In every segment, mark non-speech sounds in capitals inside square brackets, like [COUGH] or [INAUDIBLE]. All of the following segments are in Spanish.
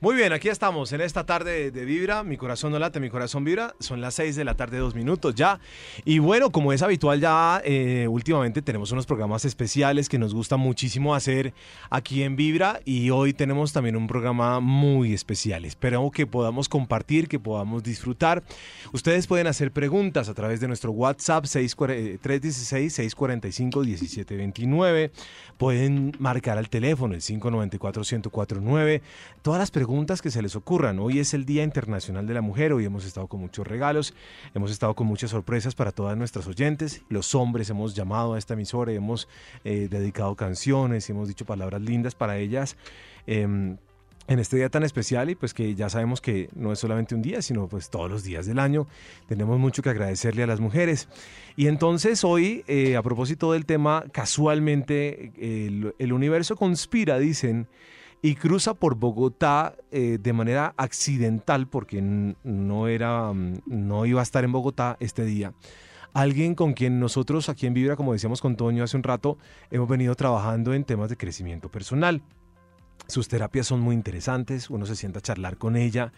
Muy bien, aquí estamos en esta tarde de Vibra. Mi corazón no late, mi corazón vibra. Son las 6 de la tarde, dos minutos ya. Y bueno, como es habitual ya, eh, últimamente tenemos unos programas especiales que nos gusta muchísimo hacer aquí en Vibra. Y hoy tenemos también un programa muy especial. Espero que podamos compartir, que podamos disfrutar. Ustedes pueden hacer preguntas a través de nuestro WhatsApp 316-645-1729. Pueden marcar al teléfono el 594-1049. Todas las preguntas preguntas que se les ocurran. Hoy es el Día Internacional de la Mujer, hoy hemos estado con muchos regalos, hemos estado con muchas sorpresas para todas nuestras oyentes. Los hombres hemos llamado a esta emisora, hemos eh, dedicado canciones, hemos dicho palabras lindas para ellas. Em, en este día tan especial y pues que ya sabemos que no es solamente un día, sino pues todos los días del año. Tenemos mucho que agradecerle a las mujeres. Y entonces hoy, eh, a propósito del tema, casualmente el, el universo conspira, dicen, y cruza por Bogotá eh, de manera accidental porque no era mm, no iba a estar en Bogotá este día. Alguien con quien nosotros aquí en Vibra, como decíamos con Toño hace un rato, hemos venido trabajando en temas de crecimiento personal. Sus terapias son muy interesantes, uno se sienta a charlar con ella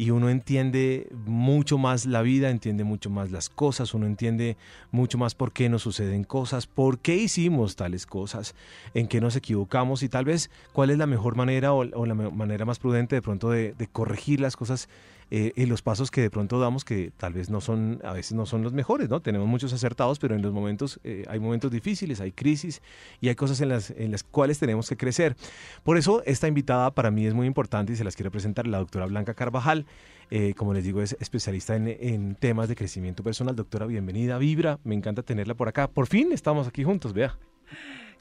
y uno entiende mucho más la vida, entiende mucho más las cosas, uno entiende mucho más por qué nos suceden cosas, por qué hicimos tales cosas, en qué nos equivocamos y tal vez cuál es la mejor manera o, la manera más prudente de pronto de, corregir las cosas eh, y los pasos que de pronto damos que tal vez no son, a veces no son los mejores, ¿no? Tenemos muchos acertados, pero en los momentos, eh, hay momentos difíciles, hay crisis y hay cosas en las, en las cuales tenemos que crecer. Por eso esta invitada para mí es muy importante y se las quiero presentar, la doctora Blanca Carvajal. Eh, como les digo, es especialista en, en, temas de crecimiento personal. Doctora, bienvenida, Vibra. Me encanta tenerla por acá. Por fin estamos aquí juntos, vea.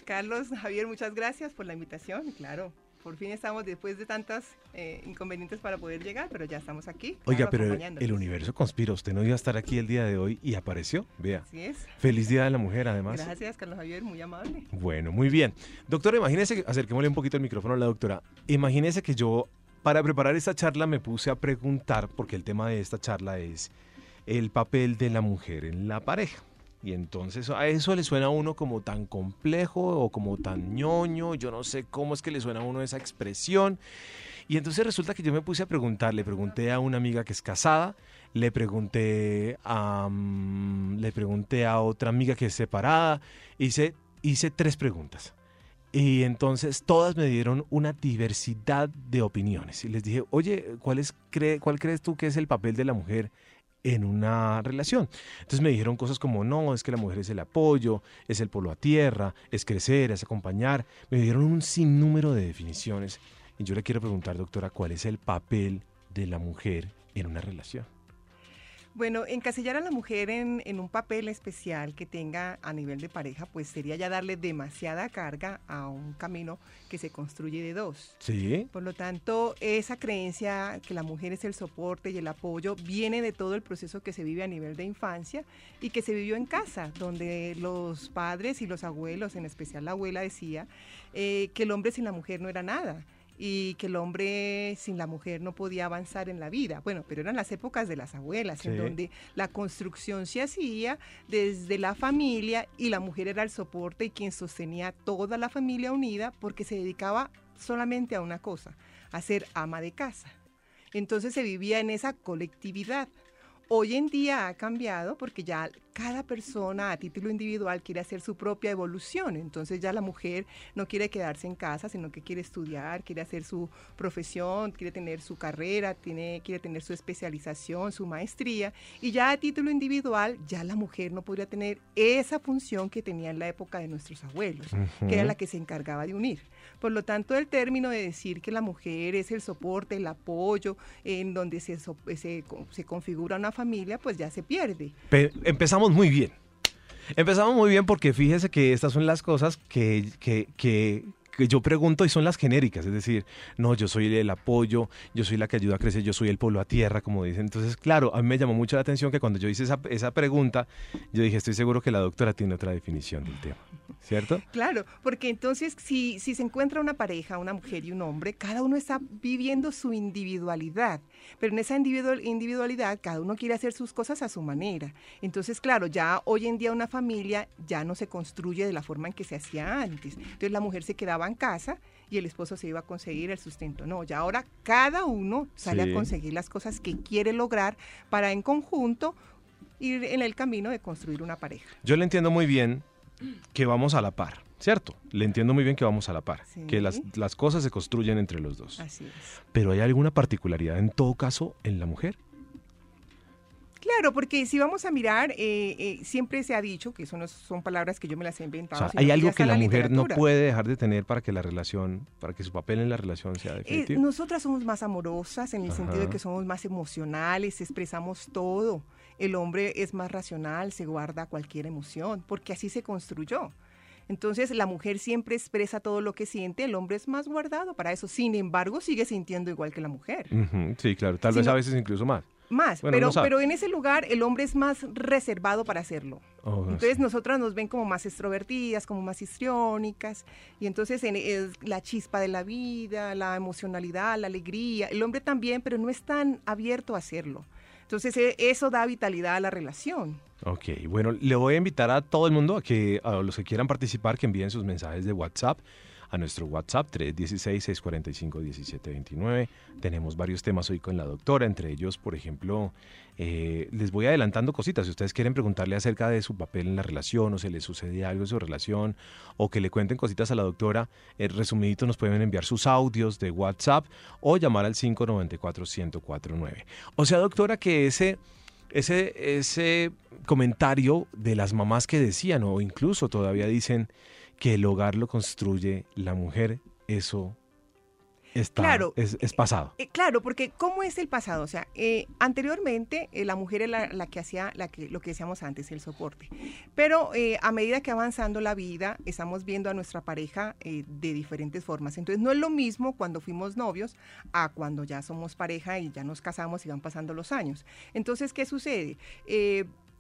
Carlos, Javier, muchas gracias por la invitación. Claro, por fin estamos después de tantas eh, inconvenientes para poder llegar, pero ya estamos aquí. Oiga, pero el universo conspira. Usted no iba a estar aquí el día de hoy y apareció. Vea. Así es. Feliz Día de la Mujer, además. Gracias, Carlos Javier, muy amable. Bueno, muy bien. Doctora, imagínese, acerquémosle un poquito el micrófono a la doctora. Imagínese que yo, para preparar esta charla, me puse a preguntar, porque el tema de esta charla es el papel de la mujer en la pareja. Y entonces a eso le suena a uno como tan complejo o como tan ñoño, yo no sé cómo es que le suena a uno esa expresión. Y entonces resulta que yo me puse a preguntar, le pregunté a una amiga que es casada, le pregunté a, mm, le pregunté a otra amiga que es separada, hice, hice tres preguntas. Y entonces todas me dieron una diversidad de opiniones. Y les dije, oye, ¿cuál, es, ¿cuál crees tú que es el papel de la mujer en una relación. Entonces me dijeron cosas como, no, es que la mujer es el apoyo, es el polo a tierra, es crecer, es acompañar. Me dieron un sinnúmero de definiciones. Y yo le quiero preguntar, doctora, ¿cuál es el papel de la mujer en una relación? Bueno, encasillar a la mujer en, un papel especial que tenga a nivel de pareja, pues sería ya darle demasiada carga a un camino que se construye de dos. Sí. Por lo tanto, esa creencia que la mujer es el soporte y el apoyo viene de todo el proceso que se vive a nivel de infancia y que se vivió en casa, donde los padres y los abuelos, en especial la abuela, decía eh, que el hombre sin la mujer no era nada y que el hombre sin la mujer no podía avanzar en la vida. Bueno, pero eran las épocas de las abuelas, en donde la construcción se hacía desde la familia y la mujer era el soporte y quien sostenía toda la familia unida porque se dedicaba solamente a una cosa, a ser ama de casa. Entonces se vivía en esa colectividad. Hoy en día ha cambiado porque ya cada persona a título individual quiere hacer su propia evolución. Entonces ya la mujer no quiere quedarse en casa, sino que quiere estudiar, quiere hacer su profesión, quiere tener su carrera, tiene, quiere tener su especialización, su maestría. Y ya a título individual, ya la mujer no podría tener esa función que tenía en la época de nuestros abuelos, que era la que se encargaba de unir. Por lo tanto, el término de decir que la mujer es el soporte, el apoyo, en donde se, se, se configura una familia, pues ya se pierde. empezamos muy bien. Empezamos muy bien porque fíjese que estas son las cosas que, que, que, yo pregunto y son las genéricas, es decir, no, yo soy el apoyo, yo soy la que ayuda a crecer, yo soy el pueblo a tierra, como dicen. Entonces, claro, a mí me llamó mucho la atención que cuando yo hice esa, esa pregunta, yo dije, estoy seguro que la doctora tiene otra definición del tema. ¿cierto? Claro, porque entonces si, si se encuentra una pareja, una mujer y un hombre, cada uno está viviendo su individualidad, pero en esa individualidad cada uno quiere hacer sus cosas a su manera. Entonces, claro, ya hoy en día una familia ya no se construye de la forma en que se hacía antes. Entonces la mujer se quedaba en casa y el esposo se iba a conseguir el sustento. No, ya ahora cada uno sale a conseguir las cosas que quiere lograr para en conjunto ir en el camino de construir una pareja. Yo le entiendo muy bien que vamos a la par, ¿cierto? Le entiendo muy bien que vamos a la par, que las, las cosas se construyen entre los dos. Así es. Pero ¿hay alguna particularidad en todo caso en la mujer? Claro, porque si vamos a mirar, eh, eh, siempre se ha dicho, que eso no son palabras que yo me las he inventado. O sea, ¿Hay algo que la, mujer no puede dejar de tener para que la relación, para que su papel en la relación sea eh, definitivo? nosotras somos más amorosas en el sentido de que somos más emocionales, expresamos todo. El hombre es más racional, se guarda cualquier emoción, porque así se construyó. Entonces la mujer siempre expresa todo lo que siente, el hombre es más guardado para eso. Sin embargo, sigue sintiendo igual que la mujer. Sí, claro, tal vez a veces incluso más. Más, pero, pero en ese lugar el hombre es más reservado para hacerlo. Oh, entonces nosotras nos ven como más extrovertidas, como más histriónicas, y entonces es la chispa de la vida, la emocionalidad, la alegría. El hombre también, pero no es tan abierto a hacerlo. Entonces e, eso da vitalidad a la relación. Ok, bueno, le voy a invitar a todo el mundo a que a los que quieran participar que envíen sus mensajes de WhatsApp a nuestro WhatsApp 316-645-1729. Tenemos varios temas hoy con la doctora, entre ellos, por ejemplo, eh, les voy adelantando cositas. Si ustedes quieren preguntarle acerca de su papel en la relación o se le sucede algo en su relación o que le cuenten cositas a la doctora, eh, resumidito nos pueden enviar sus audios de WhatsApp o llamar al 594-1049. O sea, doctora, que ese ese, ese comentario de las mamás que decían o incluso todavía dicen que el hogar lo construye la mujer, eso está, claro, es, pasado. Eh, claro, porque ¿cómo es el pasado? O sea, eh, anteriormente eh, la mujer era la, que hacía la que, lo que decíamos antes, el soporte. Pero a medida que avanzando la vida, estamos viendo a nuestra pareja de diferentes formas. Entonces, no es lo mismo cuando fuimos novios a cuando ya somos pareja y ya nos casamos y van pasando los años. Entonces, ¿qué sucede?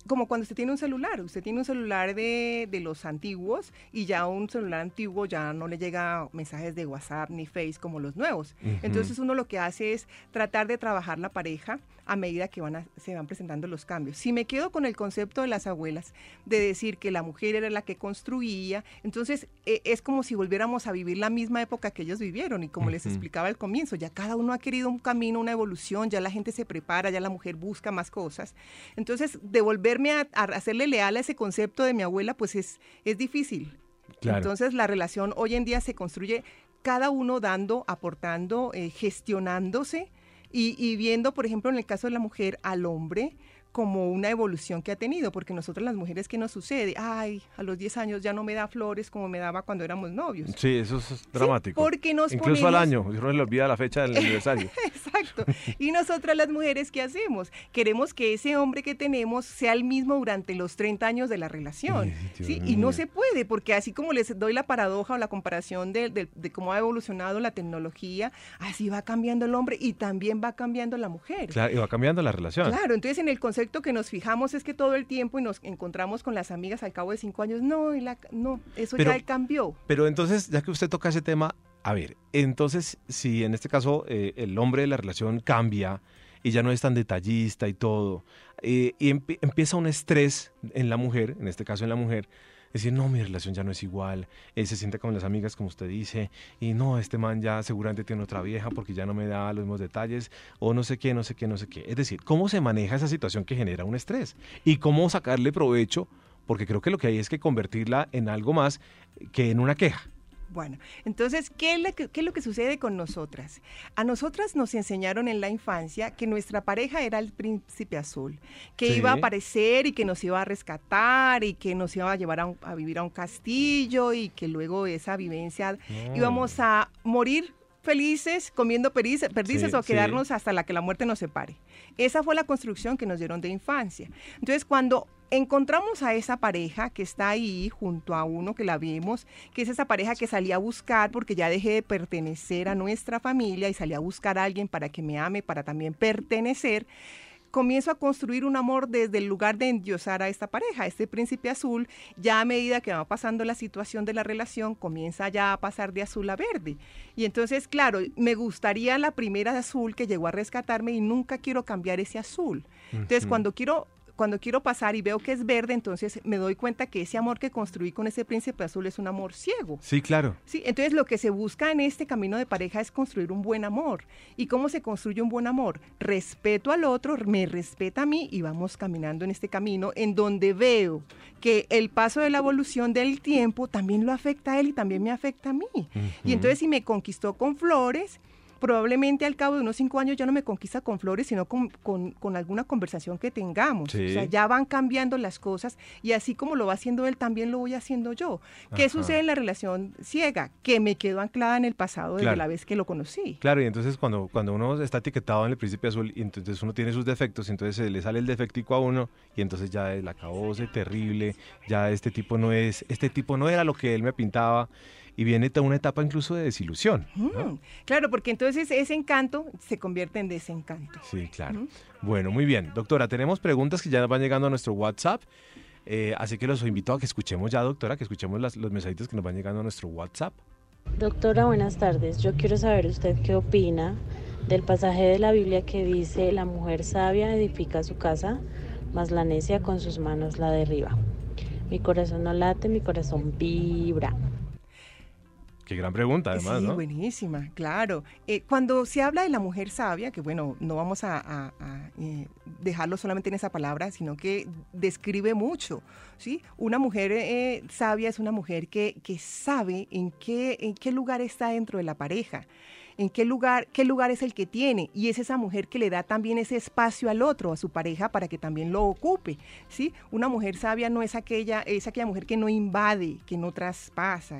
Como cuando usted tiene un celular, usted tiene un celular de, de, los antiguos y ya un celular antiguo ya no le llega mensajes de WhatsApp ni Face como los nuevos. Entonces uno lo que hace es tratar de trabajar la pareja a medida que van se van presentando los cambios. Si me quedo con el concepto de las abuelas, de decir que la mujer era la que construía, entonces e, es como si volviéramos a vivir la misma época que ellos vivieron y como les explicaba al comienzo, ya cada uno ha querido un camino, una evolución, ya la gente se prepara, ya la mujer busca más cosas. Entonces, a, hacerle leal a ese concepto de mi abuela, pues es, es difícil. Entonces, la relación hoy en día se construye cada uno dando, aportando, eh, gestionándose y, viendo, por ejemplo, en el caso de la mujer, al hombre como una evolución que ha tenido, porque nosotros las mujeres, ¿qué nos sucede? Ay, a los 10 años ya no me da flores como me daba cuando éramos novios. Sí, eso es dramático. porque nos Incluso al año, no se le olvida la fecha del [LAUGHS] aniversario. Exacto. Y nosotras las mujeres, ¿qué hacemos? Queremos que ese hombre que tenemos sea el mismo durante los 30 años de la relación. ¿sí? Y no se puede, porque así como les doy la paradoja o la comparación de, de cómo ha evolucionado la tecnología, así va cambiando el hombre y también va cambiando la mujer. Claro, y va cambiando la relación. Claro, entonces en el concepto que nos fijamos es que todo el tiempo y nos encontramos con las amigas al cabo de cinco años, no, y la, no eso ya cambió. Pero entonces, ya que usted toca ese tema, a ver, entonces, si en este caso eh, el hombre de la relación cambia y ya no es tan detallista y todo, eh, y empieza un estrés en la mujer, en este caso en la mujer, decir, no, mi relación ya no es igual, él se siente con las amigas como usted dice, y no, este man ya seguramente tiene otra vieja porque ya no me da los mismos detalles, o no sé qué, no sé qué, no sé qué. Es decir, ¿cómo se maneja esa situación que genera un estrés? Y cómo sacarle provecho, porque creo que lo que hay es que convertirla en algo más que en una queja. Bueno, entonces, ¿qué es, lo que, ¿qué es lo que sucede con nosotras? A nosotras nos enseñaron en la infancia que nuestra pareja era el príncipe azul, que iba a aparecer y que nos iba a rescatar y que nos iba a llevar a, vivir a un castillo y que luego esa vivencia íbamos a morir felices comiendo perdices, o quedarnos hasta la que la muerte nos separe. Esa fue la construcción que nos dieron de infancia. Entonces, cuando encontramos a esa pareja que está ahí junto a uno que la vimos, que es esa pareja que salía a buscar porque ya dejé de pertenecer a nuestra familia y salía a buscar a alguien para que me ame, para también pertenecer. Comienzo a construir un amor desde el lugar de endiosar a esta pareja, este príncipe azul, ya a medida que va pasando la situación de la relación, comienza ya a pasar de azul a verde. Y entonces, claro, me gustaría la primera de azul que llegó a rescatarme y nunca quiero cambiar ese azul. Entonces, cuando quiero cuando quiero pasar y veo que es verde, entonces me doy cuenta que ese amor que construí con ese príncipe azul es un amor ciego. Sí, claro. Sí, entonces lo que se busca en este camino de pareja es construir un buen amor. ¿Y cómo se construye un buen amor? Respeto al otro, me respeta a mí y vamos caminando en este camino en donde veo que el paso de la evolución del tiempo también lo afecta a él y también me afecta a mí. Y entonces si me conquistó con flores, probablemente al cabo de unos cinco años ya no me conquista con flores, sino con, alguna conversación que tengamos. O sea, ya van cambiando las cosas y así como lo va haciendo él, también lo voy haciendo yo. ¿Qué sucede en la relación ciega? Que me quedo anclada en el pasado desde la vez que lo conocí. Claro, y entonces cuando, cuando uno está etiquetado en el príncipe azul y entonces uno tiene sus defectos, entonces se le sale el defectico a uno y entonces ya el acabose terrible, ya este tipo no es, este tipo no era lo que él me pintaba y viene toda una etapa incluso de desilusión. Mm, claro, porque entonces ese encanto se convierte en desencanto. Sí, claro. Bueno, muy bien. Doctora, tenemos preguntas que ya van llegando a nuestro WhatsApp. Eh, así que los invito a que escuchemos ya, doctora, que escuchemos los mensajitos que nos van llegando a nuestro WhatsApp. Doctora, buenas tardes. Yo quiero saber usted qué opina del pasaje de la Biblia que dice, la mujer sabia edifica su casa, mas la necia con sus manos la derriba. Mi corazón no late, mi corazón vibra. Qué gran pregunta, además, sí, buenísima, claro. Eh, cuando se habla de la mujer sabia, que bueno, no vamos a, eh, dejarlo solamente en esa palabra, sino que describe mucho, ¿sí? Una mujer eh, sabia es una mujer que, que sabe en qué, en qué lugar está dentro de la pareja en qué lugar, qué lugar es el que tiene y es esa mujer que le da también ese espacio al otro, a su pareja para que también lo ocupe, ¿sí? Una mujer sabia no es aquella es aquella mujer que no invade, que no traspasa,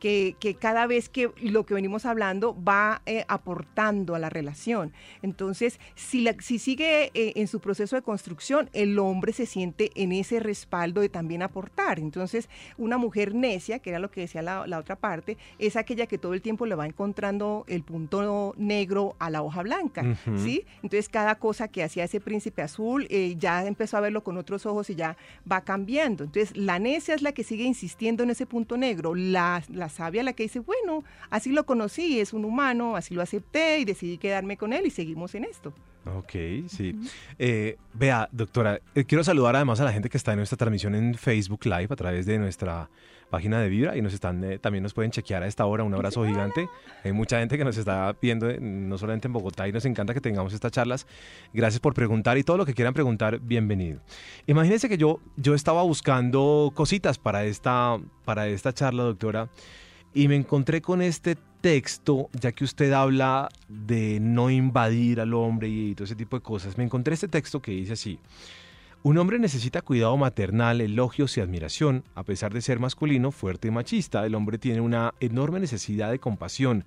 que, que, cada vez que lo que venimos hablando va eh, aportando a la relación. Entonces, si, la, si sigue eh, en su proceso de construcción, el hombre se siente en ese respaldo de también aportar. Entonces, una mujer necia, que era lo que decía la, la otra parte, es aquella que todo el tiempo le va encontrando el punto negro a la hoja blanca, ¿sí? Entonces cada cosa que hacía ese príncipe azul eh, ya empezó a verlo con otros ojos y ya va cambiando. Entonces la necia es la que sigue insistiendo en ese punto negro, la, la sabia la que dice, bueno, así lo conocí, es un humano, así lo acepté y decidí quedarme con él y seguimos en esto. Ok, sí. Eh, vea, doctora, eh, quiero saludar además a la gente que está en nuestra transmisión en Facebook Live a través de nuestra página de Vibra y nos están eh, también nos pueden chequear a esta hora. Un abrazo gigante. Hay mucha gente que nos está viendo, no solamente en Bogotá, y nos encanta que tengamos estas charlas. Gracias por preguntar y todo lo que quieran preguntar, bienvenido. Imagínense que yo, yo estaba buscando cositas para esta, para esta charla, doctora, y me encontré con este texto, ya que usted habla de no invadir al hombre y todo ese tipo de cosas, me encontré este texto que dice así. Un hombre necesita cuidado maternal, elogios y admiración. A pesar de ser masculino, fuerte y machista, el hombre tiene una enorme necesidad de compasión.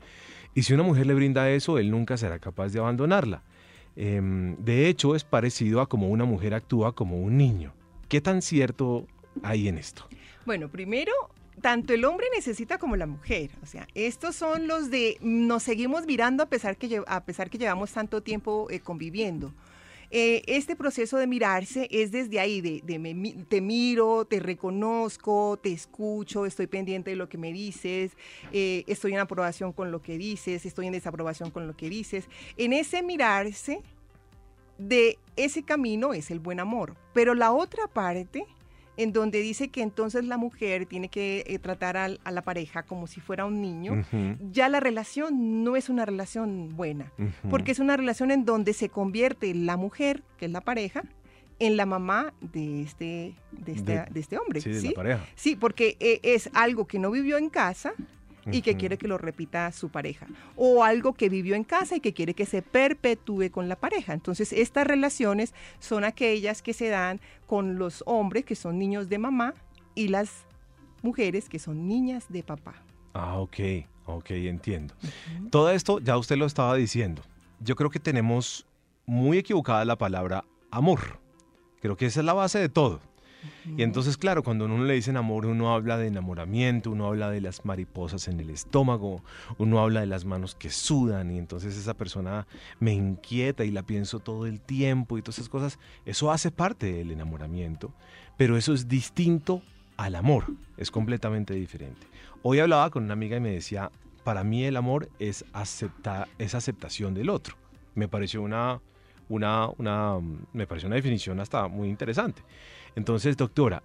Y si una mujer le brinda eso, él nunca será capaz de abandonarla. Em, de hecho, es parecido a como una mujer actúa como un niño. ¿Qué tan cierto hay en esto? Bueno, primero, tanto el hombre necesita como la mujer. O sea, estos son los de nos seguimos mirando a pesar que, a pesar que llevamos tanto tiempo eh, conviviendo. Eh, este proceso de mirarse es desde ahí, de, te miro, te reconozco, te escucho, estoy pendiente de lo que me dices, eh, estoy en aprobación con lo que dices, estoy en desaprobación con lo que dices. En ese mirarse de ese camino es el buen amor. Pero la otra parte en donde dice que entonces la mujer tiene que eh, tratar a, la pareja como si fuera un niño, ya la relación no es una relación buena, porque es una relación en donde se convierte la mujer, que es la pareja, en la mamá de este, de este, este hombre. Sí, ¿sí? la pareja. Sí, porque eh, es algo que no vivió en casa, y que quiere que lo repita su pareja. O algo que vivió en casa y que quiere que se perpetúe con la pareja. Entonces, estas relaciones son aquellas que se dan con los hombres que son niños de mamá y las mujeres que son niñas de papá. Ah, ok, ok, entiendo. Todo esto ya usted lo estaba diciendo. Yo creo que tenemos muy equivocada la palabra amor. Creo que esa es la base de todo. Y entonces, claro, cuando uno le dice amor, uno habla de enamoramiento, uno habla de las mariposas en el estómago, uno habla de las manos que sudan y entonces esa persona me inquieta y la pienso todo el tiempo y todas esas cosas. Eso hace parte del enamoramiento, pero eso es distinto al amor, es completamente diferente. Hoy hablaba con una amiga y me decía, para mí el amor es, acepta, es aceptación del otro. Me pareció una, una, una, me pareció una definición hasta muy interesante. Entonces, doctora,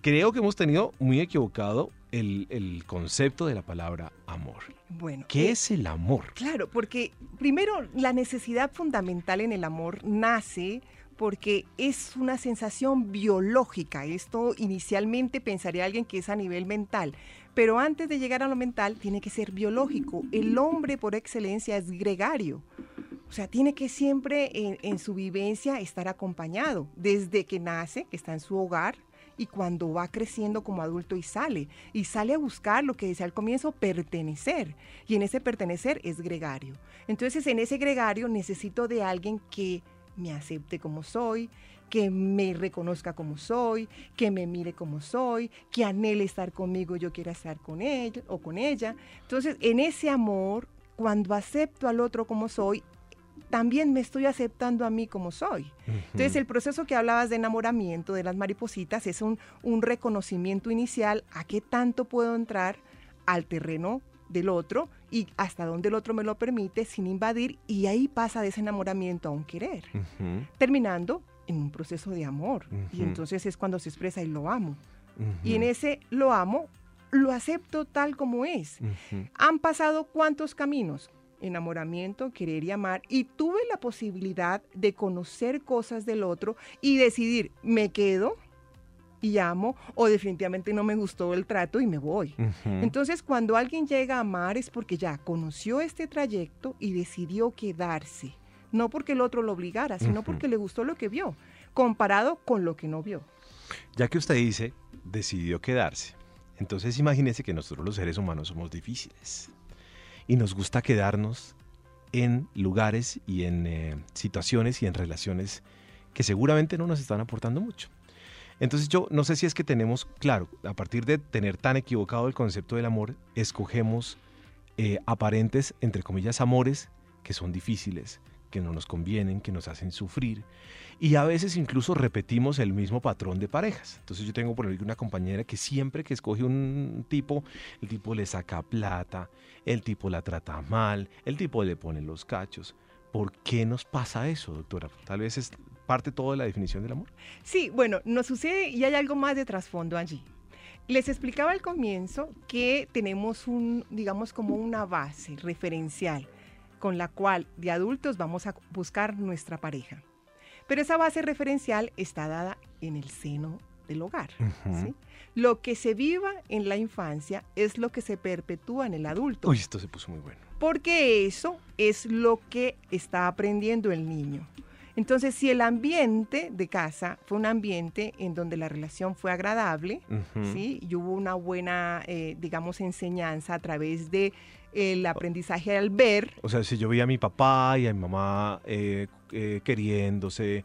creo que hemos tenido muy equivocado el, concepto de la palabra amor. Bueno, ¿qué eh, es el amor? Claro, porque primero la necesidad fundamental en el amor nace porque es una sensación biológica. Esto inicialmente pensaría alguien que es a nivel mental, pero antes de llegar a lo mental tiene que ser biológico. El hombre por excelencia es gregario. O sea, tiene que siempre en, su vivencia estar acompañado, desde que nace, que está en su hogar, y cuando va creciendo como adulto y sale, y sale a buscar lo que decía al comienzo, pertenecer. Y en ese pertenecer es gregario. Entonces, en ese gregario necesito de alguien que me acepte como soy, que me reconozca como soy, que me mire como soy, que anhele estar conmigo, yo quiera estar con él o con ella. Entonces, en ese amor, cuando acepto al otro como soy, también me estoy aceptando a mí como soy. Entonces, el proceso que hablabas de enamoramiento de las maripositas es un, un reconocimiento inicial a qué tanto puedo entrar al terreno del otro y hasta donde el otro me lo permite sin invadir y ahí pasa de ese enamoramiento a un querer, terminando en un proceso de amor. Y entonces es cuando se expresa y lo amo. Y en ese lo amo, lo acepto tal como es. Han pasado cuántos caminos, enamoramiento, querer y amar, y tuve la posibilidad de conocer cosas del otro y decidir, me quedo y llamo o definitivamente no me gustó el trato y me voy. Entonces, cuando alguien llega a amar es porque ya conoció este trayecto y decidió quedarse. No porque el otro lo obligara, sino porque le gustó lo que vio, comparado con lo que no vio. Ya que usted dice, decidió quedarse. Entonces imagínese que nosotros los seres humanos somos difíciles y nos gusta quedarnos en lugares y en eh, situaciones y en relaciones que seguramente no nos están aportando mucho. Entonces yo no sé si es que tenemos, claro, a partir de tener tan equivocado el concepto del amor, escogemos eh, aparentes, entre comillas, amores que son difíciles, que no nos convienen, que nos hacen sufrir. Y a veces incluso repetimos el mismo patrón de parejas. Entonces yo tengo por ejemplo una compañera que siempre que escoge un tipo, el tipo le saca plata, el tipo la trata mal, el tipo le pone los cachos. ¿Por qué nos pasa eso, doctora? Tal vez es parte todo de la definición del amor? Sí, bueno, nos sucede y hay algo más de trasfondo allí. Les explicaba al comienzo que tenemos un, digamos, como una base referencial con la cual de adultos vamos a buscar nuestra pareja. Pero esa base referencial está dada en el seno del hogar. Lo que se viva en la infancia es lo que se perpetúa en el adulto. Uy, esto se puso muy bueno. Porque eso es lo que está aprendiendo el niño. Entonces, si el ambiente de casa fue un ambiente en donde la relación fue agradable, ¿sí? Y hubo una buena, eh, digamos, enseñanza a través de el aprendizaje al ver. O sea, si yo vi a mi papá y a mi mamá eh, eh, queriéndose,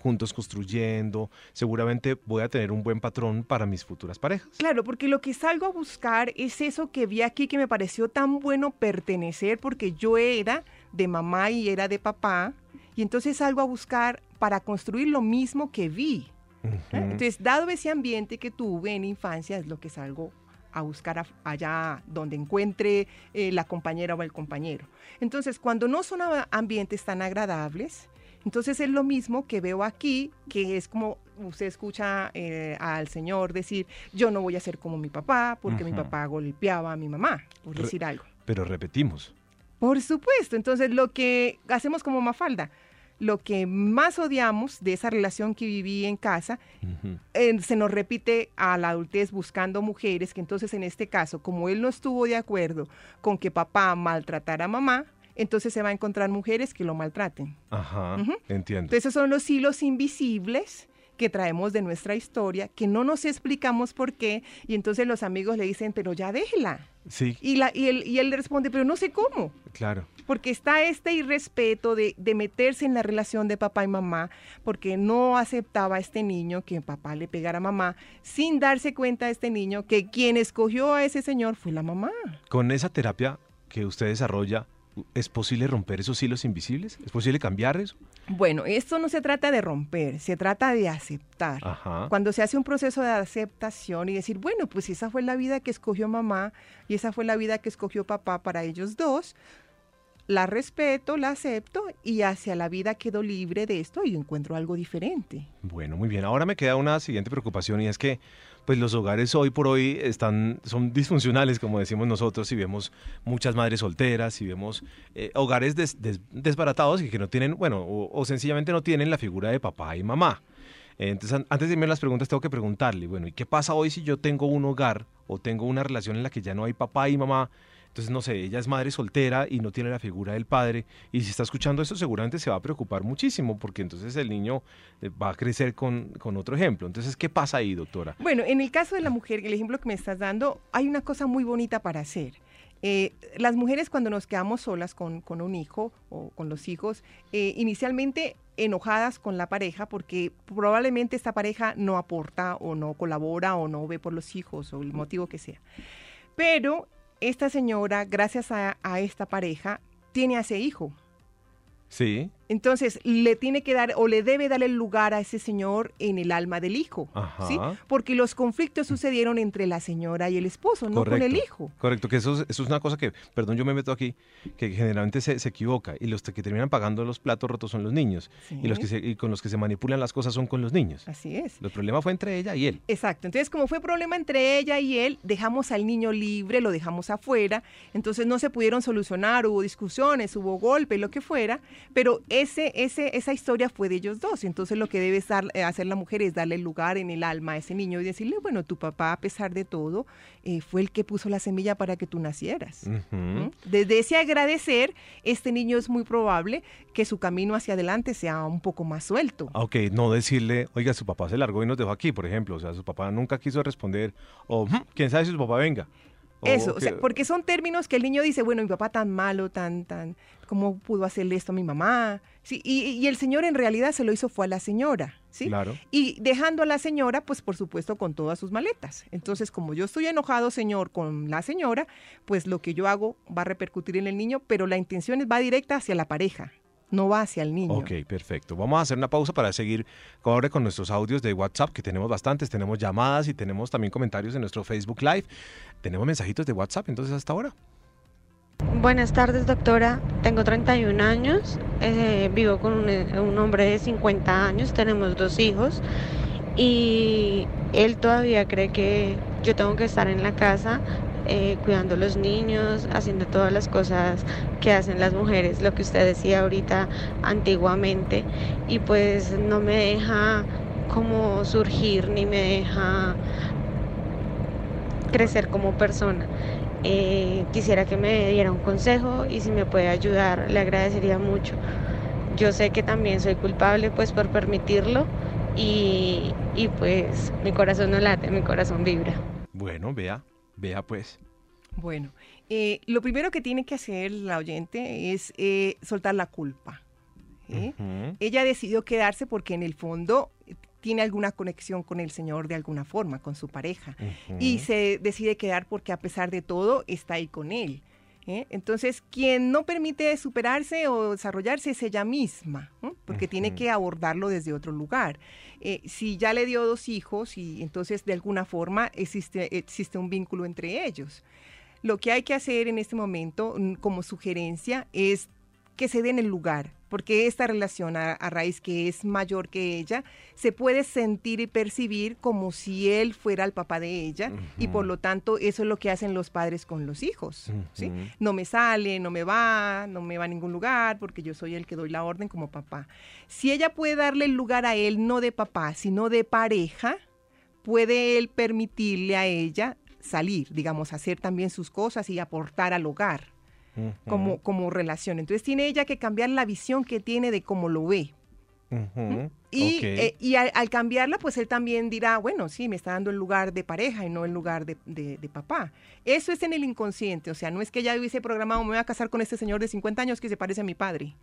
juntos construyendo, seguramente voy a tener un buen patrón para mis futuras parejas. Claro, porque lo que salgo a buscar es eso que vi aquí que me pareció tan bueno pertenecer porque yo era de mamá y era de papá, y entonces salgo a buscar para construir lo mismo que vi. ¿eh? Entonces, dado ese ambiente que tuve en infancia, es lo que salgo a buscar allá donde encuentre eh, la compañera o el compañero. Entonces, cuando no son ambientes tan agradables, entonces es lo mismo que veo aquí, que es como usted escucha eh, al señor decir, yo no voy a ser como mi papá, porque mi papá golpeaba a mi mamá, por decir algo. Pero repetimos, por supuesto, entonces lo que hacemos como Mafalda, lo que más odiamos de esa relación que viví en casa, eh, se nos repite a la adultez buscando mujeres que entonces en este caso, como él no estuvo de acuerdo con que papá maltratara a mamá, entonces se va a encontrar mujeres que lo maltraten. Ajá, entiendo. Entonces son los hilos invisibles que traemos de nuestra historia, que no nos explicamos por qué, y entonces los amigos le dicen, pero ya déjela. Sí. Y, la, y, él, y él le responde, pero no sé cómo. Claro. Porque está este irrespeto de, de, meterse en la relación de papá y mamá, porque no aceptaba a este niño que papá le pegara a mamá, sin darse cuenta a este niño que quien escogió a ese señor fue la mamá. Con esa terapia que usted desarrolla, ¿Es posible romper esos hilos invisibles? ¿Es posible cambiar eso? Bueno, esto no se trata de romper, se trata de aceptar. Cuando se hace un proceso de aceptación y decir, bueno, pues esa fue la vida que escogió mamá y esa fue la vida que escogió papá para ellos dos, la respeto, la acepto y hacia la vida quedo libre de esto y encuentro algo diferente. Bueno, muy bien. Ahora me queda una siguiente preocupación y es que pues los hogares hoy por hoy están son disfuncionales como decimos nosotros y vemos muchas madres solteras y vemos eh, hogares desbaratados y que no tienen bueno o, sencillamente no tienen la figura de papá y mamá entonces antes de irme a las preguntas tengo que preguntarle bueno y qué pasa hoy si yo tengo un hogar o tengo una relación en la que ya no hay papá y mamá entonces, no sé, ella es madre soltera y no tiene la figura del padre. Y si está escuchando esto, seguramente se va a preocupar muchísimo, porque entonces el niño eh, va a crecer con, con otro ejemplo. Entonces, ¿qué pasa ahí, doctora? Bueno, en el caso de la mujer, el ejemplo que me estás dando, hay una cosa muy bonita para hacer. Eh, las mujeres cuando nos quedamos solas con, con un hijo o con los hijos, eh, inicialmente enojadas con la pareja porque probablemente esta pareja no aporta o no colabora o no ve por los hijos o el motivo que sea. Pero esta señora, gracias a, esta pareja, tiene a ese hijo. Sí. Entonces, le tiene que dar o le debe dar el lugar a ese señor en el alma del hijo, ¿sí? Porque los conflictos sucedieron entre la señora y el esposo, no con el hijo. Correcto, que eso, es una cosa que, perdón, yo me meto aquí, que generalmente se, equivoca y los que terminan pagando los platos rotos son los niños y los que con los que se manipulan las cosas son con los niños. Así es. El problema fue entre ella y él. Exacto. Entonces, como fue problema entre ella y él, dejamos al niño libre, lo dejamos afuera, entonces no se pudieron solucionar, hubo discusiones, hubo golpe, lo que fuera, pero ese esa historia fue de ellos dos. Entonces lo que debe eh, hacer la mujer es darle lugar en el alma a ese niño y decirle, bueno, tu papá a pesar de todo eh, fue el que puso la semilla para que tú nacieras. Desde ese agradecer, este niño es muy probable que su camino hacia adelante sea un poco más suelto. Ok, no decirle, oiga, su papá se largó y nos dejó aquí, por ejemplo. O sea, su papá nunca quiso responder, o quién sabe si su papá venga. Eso, porque son términos que el niño dice, bueno, mi papá tan malo, tan, tan, ¿cómo pudo hacerle esto a mi mamá? Sí, y, el señor en realidad se lo hizo fue a la señora, ¿sí? Claro. Y dejando a la señora, pues por supuesto con todas sus maletas. Entonces, como yo estoy enojado, señor, con la señora, pues lo que yo hago va a repercutir en el niño, pero la intención va directa hacia la pareja, no va hacia el niño. Ok, perfecto. Vamos a hacer una pausa para seguir ahora con nuestros audios de WhatsApp, que tenemos bastantes, tenemos llamadas y tenemos también comentarios en nuestro Facebook Live. Tenemos mensajitos de WhatsApp, entonces hasta ahora. Buenas tardes, doctora. Tengo 31 años, eh, vivo con un, un, hombre de 50 años, tenemos dos hijos y él todavía cree que yo tengo que estar en la casa eh, cuidando a los niños, haciendo todas las cosas que hacen las mujeres, lo que usted decía ahorita antiguamente, y pues no me deja como surgir ni me deja crecer como persona. Eh, quisiera que me diera un consejo y si me puede ayudar le agradecería mucho. Yo sé que también soy culpable pues por permitirlo y, y pues mi corazón no late, mi corazón vibra. Bueno, vea, Vea pues. Bueno, eh, lo primero que tiene que hacer la oyente es eh, soltar la culpa. Ella decidió quedarse porque en el fondo tiene alguna conexión con el Señor de alguna forma, con su pareja. Y se decide quedar porque a pesar de todo está ahí con Él. ¿Eh? Entonces, quien no permite superarse o desarrollarse es ella misma, porque tiene que abordarlo desde otro lugar. Eh, si ya le dio dos hijos y entonces de alguna forma existe, existe un vínculo entre ellos. Lo que hay que hacer en este momento mm, como sugerencia es que se den el lugar, porque esta relación a, raíz que es mayor que ella, se puede sentir y percibir como si él fuera el papá de ella y por lo tanto eso es lo que hacen los padres con los hijos. ¿sí? No me sale, no me va, no me va a ningún lugar porque yo soy el que doy la orden como papá. Si ella puede darle el lugar a él no de papá, sino de pareja, puede él permitirle a ella salir, digamos, hacer también sus cosas y aportar al hogar como, como relación. Entonces tiene ella que cambiar la visión que tiene de cómo lo ve. Y, eh, y al, cambiarla, pues él también dirá, bueno, sí, me está dando el lugar de pareja y no el lugar de, de, papá. Eso es en el inconsciente, o sea, no es que ya hubiese programado, me voy a casar con este señor de 50 años que se parece a mi padre.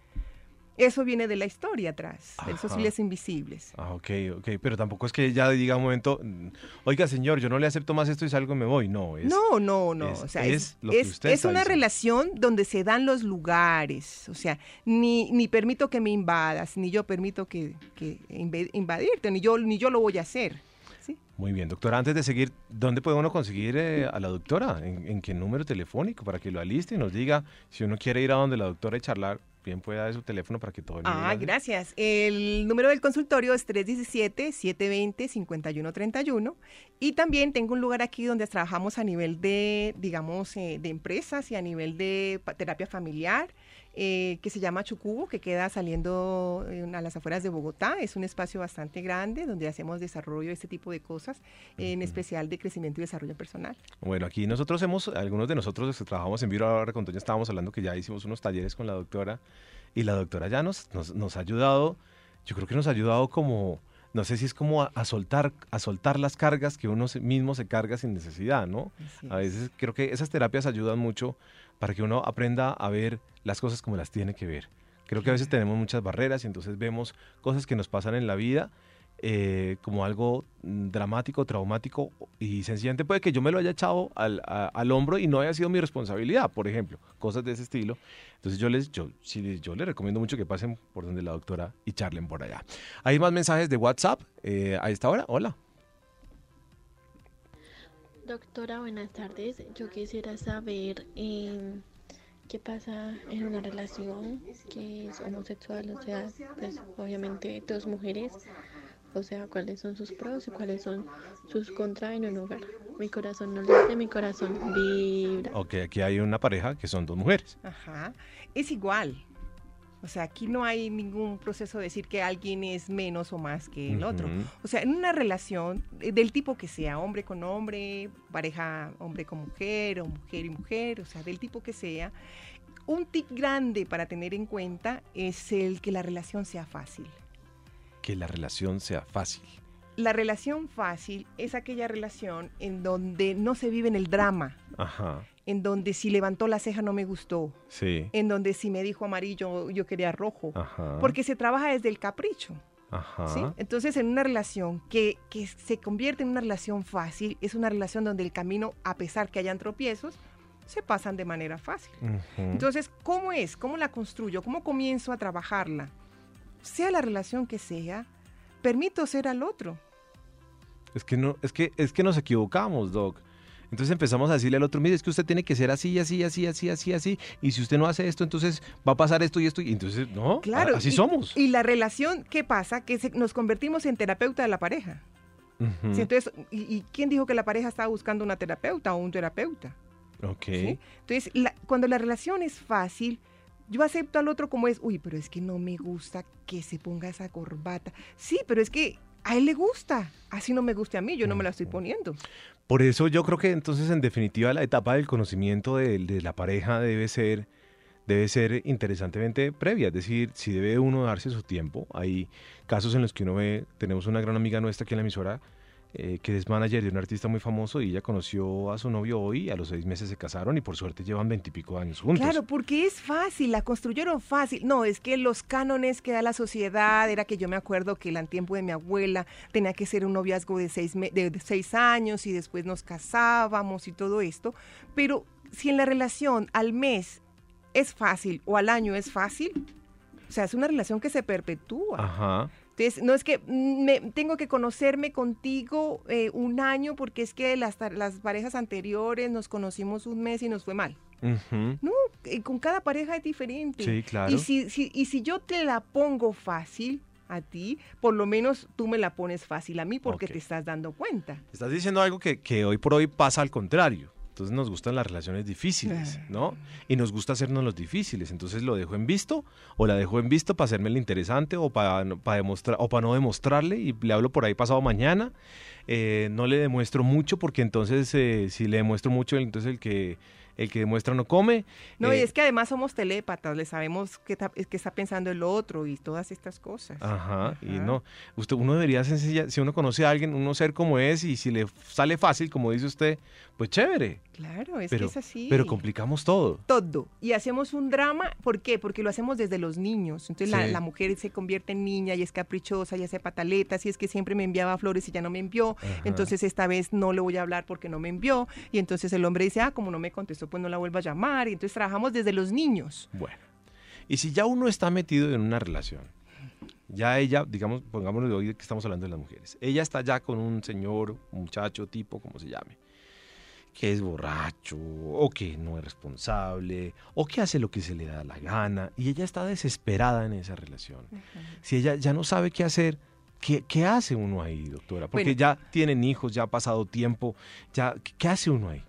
Eso viene de la historia atrás, de esos invisibles. Ah, ok, ok, pero tampoco es que ya diga un momento, mm, oiga señor, yo no le acepto más esto y salgo y me voy, no. Es, no, no, no, es, o sea, es, lo que usted es una relación donde se dan los lugares, o sea, ni, ni permito que me invadas, ni yo permito que, que invadirte, ni yo, ni yo lo voy a hacer. Muy bien, doctora. Antes de seguir, ¿dónde puede uno conseguir eh, a la doctora? ¿En, qué número telefónico? Para que lo aliste y nos diga si uno quiere ir a donde la doctora y charlar bien puede dar su teléfono para que todo el mundo Ah, gracias. El número del consultorio es 317-720-5131 y también tengo un lugar aquí donde trabajamos a nivel de, digamos, eh, de empresas y a nivel de terapia familiar eh, que se llama Chucubo, que queda saliendo a las afueras de Bogotá. Es un espacio bastante grande donde hacemos desarrollo de este tipo de cosas, en especial de crecimiento y desarrollo personal. Bueno, aquí nosotros hemos, algunos de nosotros que trabajamos en Viro ahora con Toña estábamos hablando que ya hicimos unos talleres con la doctora y la doctora ya nos, nos, ha ayudado, yo creo que nos ha ayudado como no sé si es como a, soltar a soltar las cargas que uno mismo se carga sin necesidad, ¿no? A veces creo que esas terapias ayudan mucho para que uno aprenda a ver las cosas como las tiene que ver. Creo que a veces tenemos muchas barreras y entonces vemos cosas que nos pasan en la vida eh, como algo mm, dramático, traumático y sencillamente puede que yo me lo haya echado al, al, hombro y no haya sido mi responsabilidad, por ejemplo, cosas de ese estilo. Entonces yo les, yo, sí, yo les recomiendo mucho que pasen por donde la doctora y charlen por allá. Hay más mensajes de WhatsApp eh, a esta hora. Hola. Doctora, buenas tardes. Yo quisiera saber em, qué pasa en una relación que es homosexual, o sea, pues obviamente dos mujeres, o sea, cuáles son sus pros y cuáles son sus contras en un hogar. Mi corazón no late, mi corazón vibra. Ok, aquí hay una pareja que son dos mujeres. Ajá, es igual. O sea, aquí no hay ningún proceso de decir que alguien es menos o más que el otro. O sea, en una relación eh, del tipo que sea, hombre con hombre, pareja hombre con mujer o mujer y mujer, o sea, del tipo que sea, un tip grande para tener en cuenta es el que la relación sea fácil. Que la relación sea fácil. La relación fácil es aquella relación en donde no se vive en el drama. Ajá en donde si levantó la ceja no me gustó, sí. en donde si me dijo amarillo yo quería rojo, porque se trabaja desde el capricho. Ajá. Entonces, en una relación que, que, se convierte en una relación fácil, es una relación donde el camino, a pesar que hayan tropiezos, se pasan de manera fácil. Entonces, ¿cómo es? ¿Cómo la construyo? ¿Cómo comienzo a trabajarla? Sea la relación que sea, permito ser al otro. Es que no, es que, es que nos equivocamos, Doc. Entonces empezamos a decirle al otro, mire, es que usted tiene que ser así, así, así, así, así, así, y si usted no hace esto, entonces va a pasar esto y esto, y entonces, no, claro, así somos. Y la relación, ¿qué pasa? Que nos convertimos en terapeuta de la pareja. entonces, ¿y, quién dijo que la pareja estaba buscando una terapeuta o un terapeuta? Ok. Entonces, cuando la relación es fácil, yo acepto al otro como es, uy, pero es que no me gusta que se ponga esa corbata. Sí, pero es que a él le gusta, así no me guste a mí, yo no me la estoy poniendo. Por eso yo creo que entonces en definitiva la etapa del conocimiento de, la pareja debe ser, debe ser interesantemente previa, es decir, si debe uno darse su tiempo. Hay casos en los que uno ve, tenemos una gran amiga nuestra aquí en la emisora eh, que es manager de un artista muy famoso y ella conoció a su novio hoy, a los seis meses se casaron y por suerte llevan veintipico años juntos. Claro, porque es fácil, la construyeron fácil. No, es que los cánones que da la sociedad, era que yo me acuerdo que el tiempo de mi abuela tenía que ser un noviazgo de seis, de seis años y después nos casábamos y todo esto, pero si en la relación al mes es fácil o al año es fácil, o sea, es una relación que se perpetúa. Ajá. Entonces, no es que me, tengo que conocerme contigo eh, un año porque es que las, las parejas anteriores nos conocimos un mes y nos fue mal. No, eh, con cada pareja es diferente. Sí, claro. Y si, si, y si yo te la pongo fácil, a ti, por lo menos tú me la pones fácil a mí porque te estás dando cuenta. Estás diciendo algo que, que, hoy por hoy pasa al contrario. Entonces nos gustan las relaciones difíciles, ¿no? Y nos gusta hacernos los difíciles. Entonces lo dejo en visto o la dejo en visto para hacerme el interesante o para, para demostrar o para no demostrarle y le hablo por ahí pasado mañana. Eh, no le demuestro mucho porque entonces eh, si le demuestro mucho, entonces el que el que demuestra no come. No, y Eh, es que además somos telépatas, le sabemos qué está, qué está pensando el otro y todas estas cosas. Ajá, y no, usted, uno debería sencilla, si uno conoce a alguien, uno ser como es y si le sale fácil, como dice usted, pues chévere, Claro, es pero, que es así. pero complicamos todo. todo. Y hacemos un drama, ¿por qué? Porque lo hacemos desde los niños. Entonces la, Sí. la mujer se convierte en niña y es caprichosa y hace pataletas y es que siempre me enviaba flores y ya no me envió. Ajá. Entonces esta vez no le voy a hablar porque no me envió. Y entonces el hombre dice, ah, como no me contestó, pues no la vuelvo a llamar. Y entonces trabajamos desde los niños. Bueno, y si ya uno está metido en una relación, ya ella, digamos, pongámoslo de hoy que estamos hablando de las mujeres, ella está ya con un señor, muchacho, tipo, como se llame, que es borracho, o que no es responsable, o que hace lo que se le da la gana, y ella está desesperada en esa relación. Si ella ya no sabe qué hacer, ¿qué, qué hace uno ahí, doctora? Porque Bueno. ya tienen hijos, ya ha pasado tiempo, ya, ¿qué, hace uno ahí?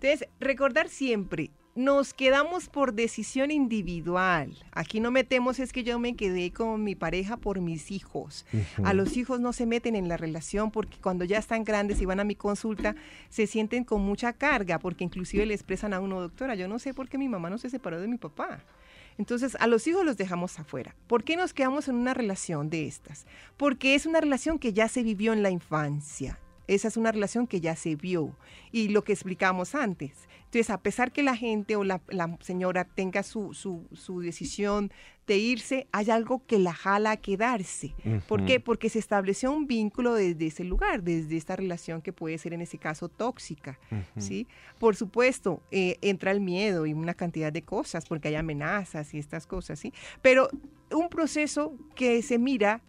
Entonces, recordar siempre, nos quedamos por decisión individual. Aquí no metemos es que yo me quedé con mi pareja por mis hijos. A los hijos no se meten en la relación porque cuando ya están grandes y van a mi consulta se sienten con mucha carga porque inclusive le expresan a uno, doctora, yo no sé por qué mi mamá no se separó de mi papá. Entonces, a los hijos los dejamos afuera. ¿Por qué nos quedamos en una relación de estas? Porque es una relación que ya se vivió en la infancia. Esa es una relación que ya se vio y lo que explicamos antes. Entonces, a pesar que la gente o la, la señora tenga su, su, su decisión de irse, hay algo que la jala a quedarse. ¿Por qué? Porque se estableció un vínculo desde ese lugar, desde esta relación que puede ser en ese caso tóxica. ¿sí? Por supuesto, eh, entra el miedo y una cantidad de cosas, porque hay amenazas y estas cosas, ¿sí? Pero un proceso que se mira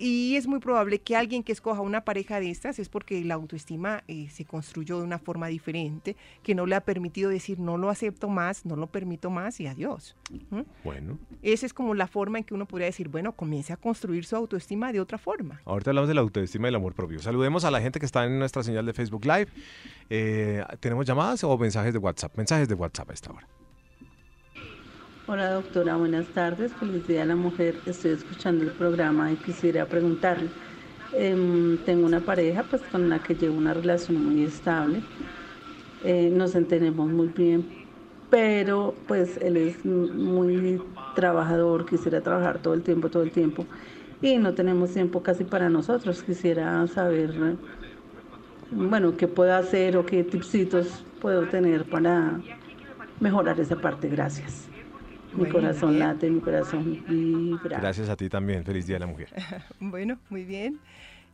y es muy probable que alguien que escoja una pareja de estas es porque la autoestima eh, se construyó de una forma diferente, que no le ha permitido decir no lo acepto más, no lo permito más y adiós. ¿Mm? Bueno. Esa es como la forma en que uno podría decir, bueno, comience a construir su autoestima de otra forma. Ahorita hablamos de la autoestima y el amor propio. Saludemos a la gente que está en nuestra señal de Facebook Live. Eh, ¿Tenemos llamadas o mensajes de WhatsApp? Mensajes de WhatsApp a esta hora. Hola doctora, buenas tardes. Feliz Día a la Mujer. Estoy escuchando el programa y quisiera preguntarle. em, tengo una pareja pues con la que llevo una relación muy estable. Eh, nos entendemos muy bien, pero pues él es muy trabajador, quisiera trabajar todo el tiempo, todo el tiempo. Y no tenemos tiempo casi para nosotros. Quisiera saber, bueno, qué puedo hacer o qué tipsitos puedo tener para mejorar esa parte. Gracias. Mi Bueno, corazón bien. late, mi corazón vibra. Gracias a ti también. Feliz Día de la Mujer. [LAUGHS] Bueno, muy bien.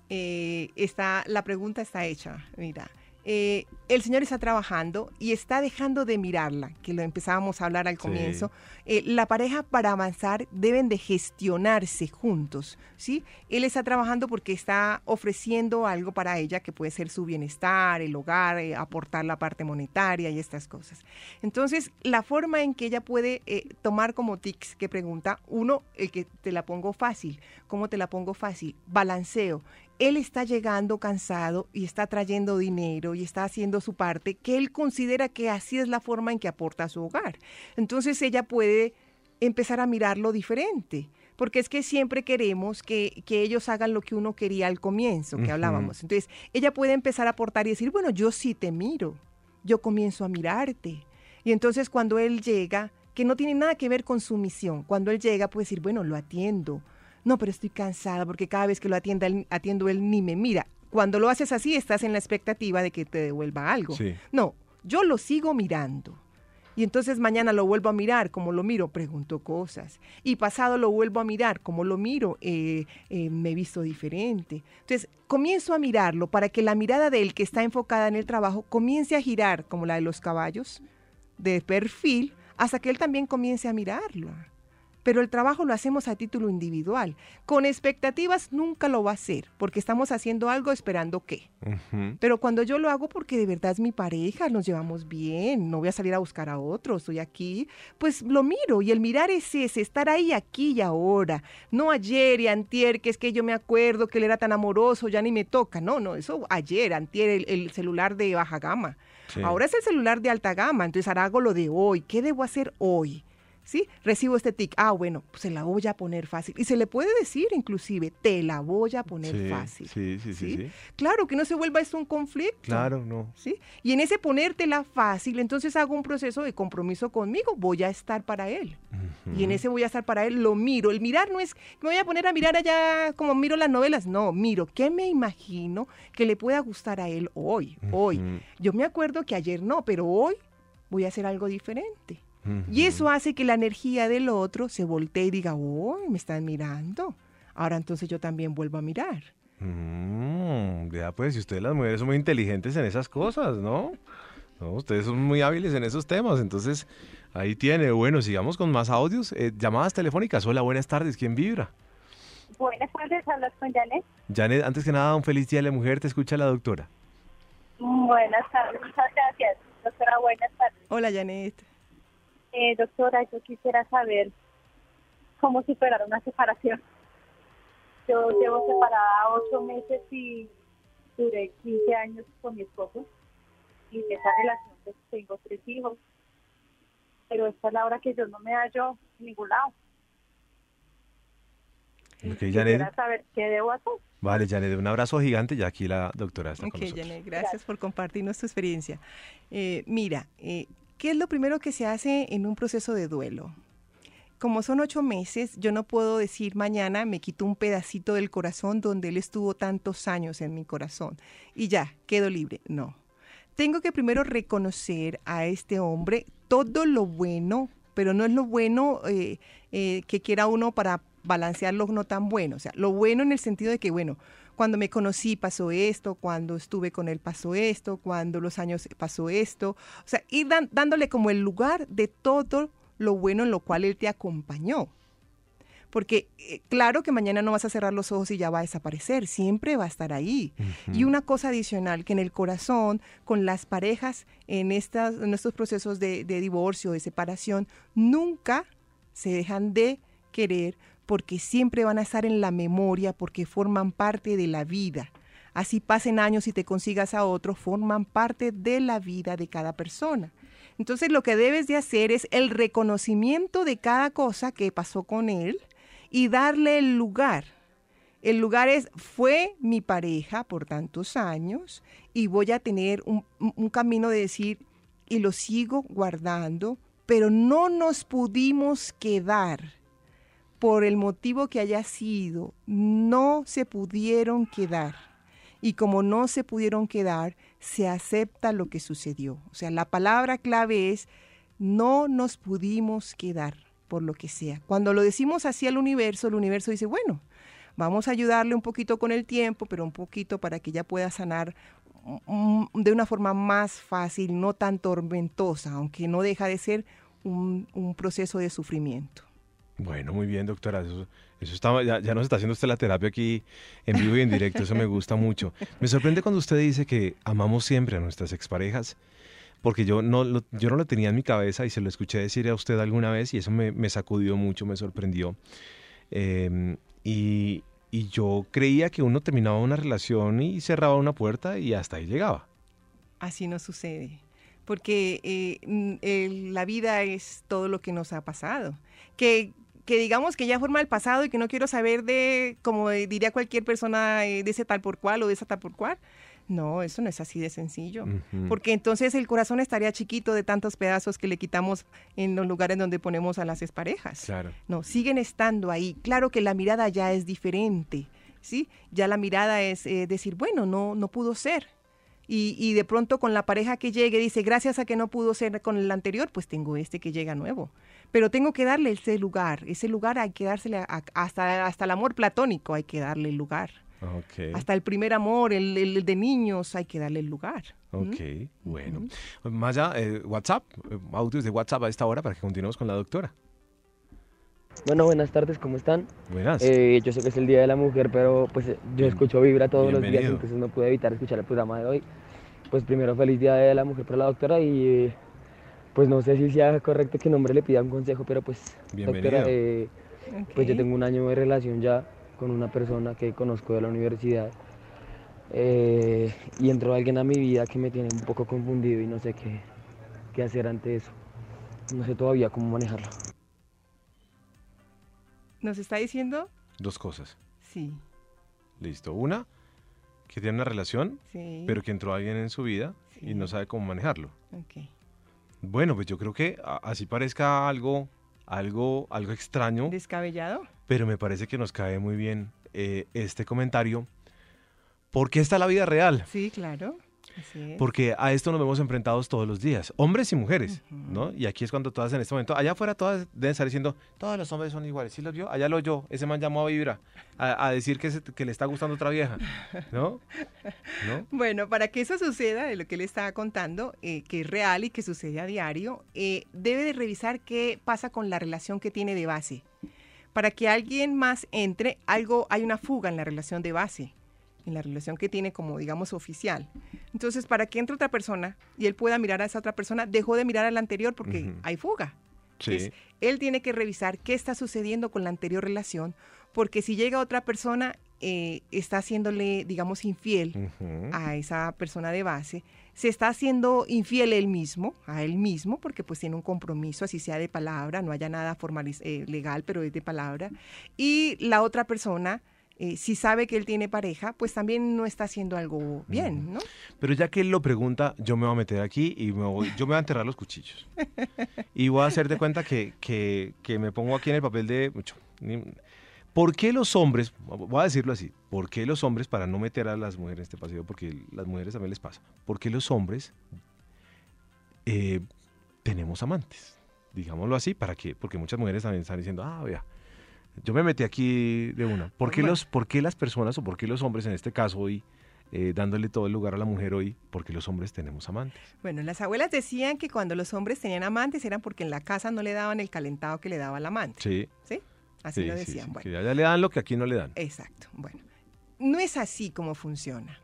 Eh, está, la pregunta está hecha. Mira, eh, el señor está trabajando y está dejando de mirarla, que lo empezábamos a hablar al Sí. comienzo. Eh, la pareja para avanzar deben de gestionarse juntos, ¿sí? Él está trabajando porque está ofreciendo algo para ella que puede ser su bienestar, el hogar, eh, aportar la parte monetaria y estas cosas. Entonces, la forma en que ella puede eh, tomar como tics que pregunta, uno, el que te la pongo fácil. ¿Cómo te la pongo fácil? Balanceo. Él está llegando cansado y está trayendo dinero y está haciendo su parte, que él considera que así es la forma en que aporta a su hogar. Entonces ella puede empezar a mirarlo diferente. Porque es que siempre queremos que, que ellos hagan lo que uno quería al comienzo, que hablábamos. Entonces, ella puede empezar a aportar y decir, bueno, yo sí te miro, yo comienzo a mirarte. Y entonces cuando él llega, que no tiene nada que ver con su misión, cuando él llega puede decir, bueno, lo atiendo. No, pero estoy cansada porque cada vez que lo atienda, atiendo él ni me mira. Cuando lo haces así, estás en la expectativa de que te devuelva algo. Sí. No, yo lo sigo mirando. Y entonces mañana lo vuelvo a mirar, como lo miro, pregunto cosas. Y pasado lo vuelvo a mirar, como lo miro, eh, eh, me he visto diferente. Entonces comienzo a mirarlo para que la mirada de él que está enfocada en el trabajo comience a girar, como la de los caballos, de perfil, hasta que él también comience a mirarlo. Pero el trabajo lo hacemos a título individual. Con expectativas nunca lo va a hacer, porque estamos haciendo algo esperando qué. Pero cuando yo lo hago porque de verdad es mi pareja, nos llevamos bien, no voy a salir a buscar a otro, estoy aquí, pues lo miro y el mirar es ese, estar ahí aquí y ahora, no ayer y antier, que es que yo me acuerdo que él era tan amoroso, ya ni me toca, no, no, eso ayer, antier, el, el celular de baja gama. Sí. Ahora es el celular de alta gama, entonces ahora hago lo de hoy, ¿qué debo hacer hoy? ¿Sí? Recibo este tic, ah, bueno, pues se la voy a poner fácil. Y se le puede decir inclusive, te la voy a poner Sí, fácil. sí, sí, sí, sí. Claro, que no se vuelva esto un conflicto. Claro, no. ¿sí? Y en ese ponértela fácil, entonces hago un proceso de compromiso conmigo, voy a estar para él. Y en ese voy a estar para él, lo miro. El mirar no es que me voy a poner a mirar allá como miro las novelas, no, miro, ¿qué me imagino que le pueda gustar a él hoy? Hoy. Yo me acuerdo que ayer no, pero hoy voy a hacer algo diferente. Y eso hace que la energía del otro se voltee y diga, oh, me están mirando. Ahora entonces yo también vuelvo a mirar. Mm, ya pues, y ustedes las mujeres son muy inteligentes en esas cosas, ¿no? No, ustedes son muy hábiles en esos temas, entonces ahí tiene. Bueno, sigamos con más audios. Eh, llamadas telefónicas. Hola, buenas tardes. ¿Quién vibra? Buenas tardes, hablas con Janet. Janet, antes que nada, un feliz día de la mujer. Te escucha la doctora. Buenas tardes, muchas gracias. Doctora, buenas tardes. Hola, Janet. Eh, doctora, yo quisiera saber cómo superar una separación. Yo llevo separada ocho meses y duré 15 años con mi esposo. Y de esa relación pues, tengo tres hijos. Pero esta es la hora que yo no me hallo en ningún lado. Ok, Quisiera Janet. saber qué debo hacer. Vale, Janet, un abrazo gigante. Ya aquí la doctora está Ok, con nosotros. Janet, gracias por compartirnos tu experiencia. Eh, mira, eh, ¿qué es lo primero que se hace en un proceso de duelo? Como son ocho meses, yo no puedo decir mañana me quito un pedacito del corazón donde él estuvo tantos años en mi corazón y ya, quedo libre. No. Tengo que primero reconocer a este hombre todo lo bueno, pero no es lo bueno eh, eh, que quiera uno para balancear lo no tan bueno. O sea, lo bueno en el sentido de que, bueno, cuando me conocí pasó esto, cuando estuve con él pasó esto, cuando los años pasó esto. O sea, ir dan- dándole como el lugar de todo lo bueno en lo cual él te acompañó. Porque eh, claro que mañana no vas a cerrar los ojos y ya va a desaparecer, siempre va a estar ahí. Y una cosa adicional, que en el corazón, con las parejas, en, estas, en estos procesos de, de divorcio, de separación, nunca se dejan de querer porque siempre van a estar en la memoria, porque forman parte de la vida. Así pasen años y te consigas a otro, forman parte de la vida de cada persona. Entonces lo que debes de hacer es el reconocimiento de cada cosa que pasó con él y darle el lugar. El lugar es, fue mi pareja por tantos años y voy a tener un, camino de decir, y lo sigo guardando, pero no nos pudimos quedar por el motivo que haya sido, no se pudieron quedar. Y como no se pudieron quedar, se acepta lo que sucedió. O sea, la palabra clave es, no nos pudimos quedar por lo que sea. Cuando lo decimos así al universo, el universo dice, bueno, vamos a ayudarle un poquito con el tiempo, pero un poquito para que ella pueda sanar mm, de una forma más fácil, no tan tormentosa, aunque no deja de ser un, un proceso de sufrimiento. Bueno, muy bien, doctora. Eso, está, ya, ya nos está haciendo usted la terapia aquí en vivo y en directo. Eso me gusta mucho. Me sorprende cuando usted dice que amamos siempre a nuestras exparejas, porque yo no, lo, yo no lo tenía en mi cabeza y se lo escuché decir a usted alguna vez y eso me, sacudió mucho, me sorprendió. Eh, y, yo creía que uno terminaba una relación y cerraba una puerta y hasta ahí llegaba. Así no sucede, porque eh, la vida es todo lo que nos ha pasado. Que, que digamos que ya forma el pasado y que no quiero saber de, como diría cualquier persona, eh, de ese tal por cual o de esa tal por cual. No, eso no es así de sencillo. Porque entonces el corazón estaría chiquito de tantos pedazos que le quitamos en los lugares donde ponemos a las exparejas. Claro. No, siguen estando ahí. Claro que la mirada ya es diferente, ¿sí? Ya la mirada es eh, decir, bueno, no, no pudo ser. Y, y de pronto con la pareja que llegue dice, gracias a que no pudo ser con el anterior, pues tengo este que llega nuevo. Pero tengo que darle ese lugar. Ese lugar hay que dársele a- hasta, hasta el amor platónico hay que darle el lugar. Hasta el primer amor, el, el de niños, hay que darle el lugar. ¿Mm? Ok, bueno. Maya, eh, WhatsApp, eh, audios de WhatsApp a esta hora para que continuemos con la doctora. Bueno, buenas tardes, ¿cómo están? Buenas. Eh, yo sé que es el Día de la Mujer, pero pues yo escucho Vibra todos los días, entonces no pude evitar escuchar el programa de hoy. Pues primero, feliz Día de la Mujer para la doctora y eh, pues no sé si sea correcto que un hombre le pida un consejo, pero pues Bienvenido. doctora, eh, pues yo tengo un año de relación ya con una persona que conozco de la universidad eh, y entró alguien a mi vida que me tiene un poco confundido y no sé qué, qué hacer ante eso. No sé todavía cómo manejarlo. Nos está diciendo, Dos cosas. sí, Listo. Una, que tiene una relación, sí. pero que entró alguien en su vida y no sabe cómo manejarlo. ok. Bueno, pues yo creo que así parezca algo, algo, algo extraño, ¿Descabellado? pero me parece que nos cae muy bien eh, este comentario. Porque esta es la vida real. Sí, claro. Porque a esto nos vemos enfrentados todos los días, hombres y mujeres. ¿no? Y aquí es cuando todas en este momento, allá afuera todas deben estar diciendo, todos los hombres son iguales, ¿sí los vio? Allá lo oyó, ese man llamó a Vibra a, a decir que, se- que le está gustando otra vieja, ¿no? ¿No? Bueno, para que eso suceda, de lo que él estaba contando, eh, que es real y que sucede a diario, eh, debe de revisar qué pasa con la relación que tiene de base. Para que alguien más entre, algo hay una fuga en la relación de base, en la relación que tiene como, digamos, oficial. Entonces, para que entre otra persona y él pueda mirar a esa otra persona, dejó de mirar a la anterior porque hay fuga. Sí. Entonces, él tiene que revisar qué está sucediendo con la anterior relación, porque si llega otra persona, eh, está haciéndole, digamos, infiel a esa persona de base, se está haciendo infiel él mismo, a él mismo, porque pues tiene un compromiso, así sea de palabra, no haya nada formal, legal, pero es de palabra, y la otra persona, eh, si sabe que él tiene pareja, pues también no está haciendo algo bien, ¿no? Pero ya que él lo pregunta, yo me voy a meter aquí y me voy- yo me voy a enterrar los cuchillos. [LAUGHS] Y voy a hacer de cuenta que, que- que me pongo aquí en el papel de ¿Por qué los hombres, voy a decirlo así, por qué los hombres, para no meter a las mujeres en este paseo, porque las mujeres también les pasa, por qué los hombres eh, tenemos amantes? Digámoslo así, ¿para qué? Porque muchas mujeres también están diciendo, ah, vea, yo me metí aquí de una. ¿Por qué, Bueno. los, por qué las personas o por qué los hombres en este caso hoy, eh, dándole todo el lugar a la mujer hoy, porque los hombres tenemos amantes? Bueno, las abuelas decían que cuando los hombres tenían amantes eran porque en la casa no le daban el calentado que le daba el amante, Sí, ¿sí? Así sí, lo sí, decían. sí, bueno. que allá le dan lo que aquí no le dan. Exacto. Bueno, no es así como funciona.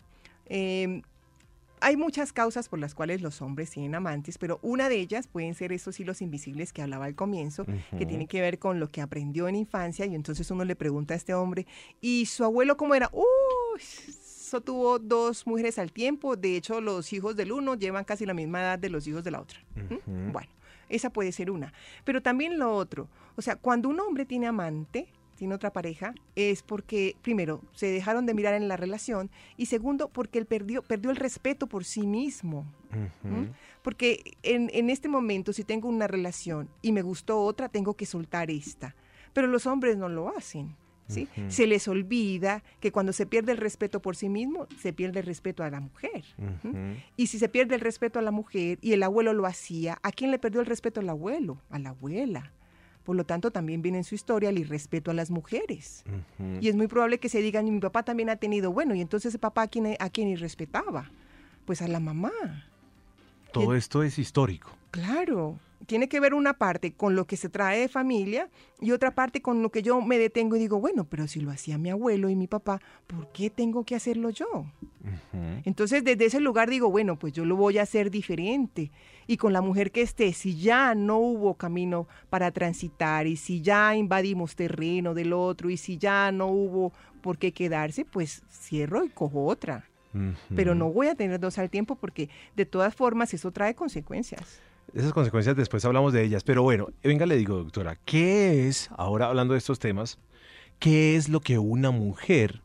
Eh, hay muchas causas por las cuales los hombres tienen amantes, pero una de ellas pueden ser esos hilos invisibles que hablaba al comienzo, que tienen que ver con lo que aprendió en infancia y entonces uno le pregunta a este hombre, ¿y su abuelo cómo era? Uy, eso tuvo dos mujeres al tiempo, de hecho los hijos del uno llevan casi la misma edad de los hijos de la otra. Bueno, esa puede ser una. Pero también lo otro, o sea, cuando un hombre tiene amante, tiene otra pareja, es porque, primero, se dejaron de mirar en la relación y segundo, porque él perdió, perdió el respeto por sí mismo. ¿Mm? Porque en, en este momento, si tengo una relación y me gustó otra, tengo que soltar esta. Pero los hombres no lo hacen. ¿sí? Se les olvida que cuando se pierde el respeto por sí mismo, se pierde el respeto a la mujer. ¿Mm? Y si se pierde el respeto a la mujer y el abuelo lo hacía, ¿a quién le perdió el respeto al abuelo? A la abuela. Por lo tanto, también viene en su historia el irrespeto a las mujeres. Y es muy probable que se digan, mi papá también ha tenido, bueno, y entonces papá a quién, a quién irrespetaba? Pues a la mamá. Todo esto es histórico. Claro, tiene que ver una parte con lo que se trae de familia y otra parte con lo que yo me detengo y digo, bueno, pero si lo hacía mi abuelo y mi papá, ¿por qué tengo que hacerlo yo? Entonces, desde ese lugar digo, bueno, pues yo lo voy a hacer diferente. Y con la mujer que esté, si ya no hubo camino para transitar y si ya invadimos terreno del otro y si ya no hubo por qué quedarse, pues cierro y cojo otra. Pero no voy a tener dos al tiempo porque de todas formas eso trae consecuencias. Esas consecuencias después hablamos de ellas. Pero bueno, venga, le digo, doctora, ¿qué es, ahora hablando de estos temas, qué es lo que una mujer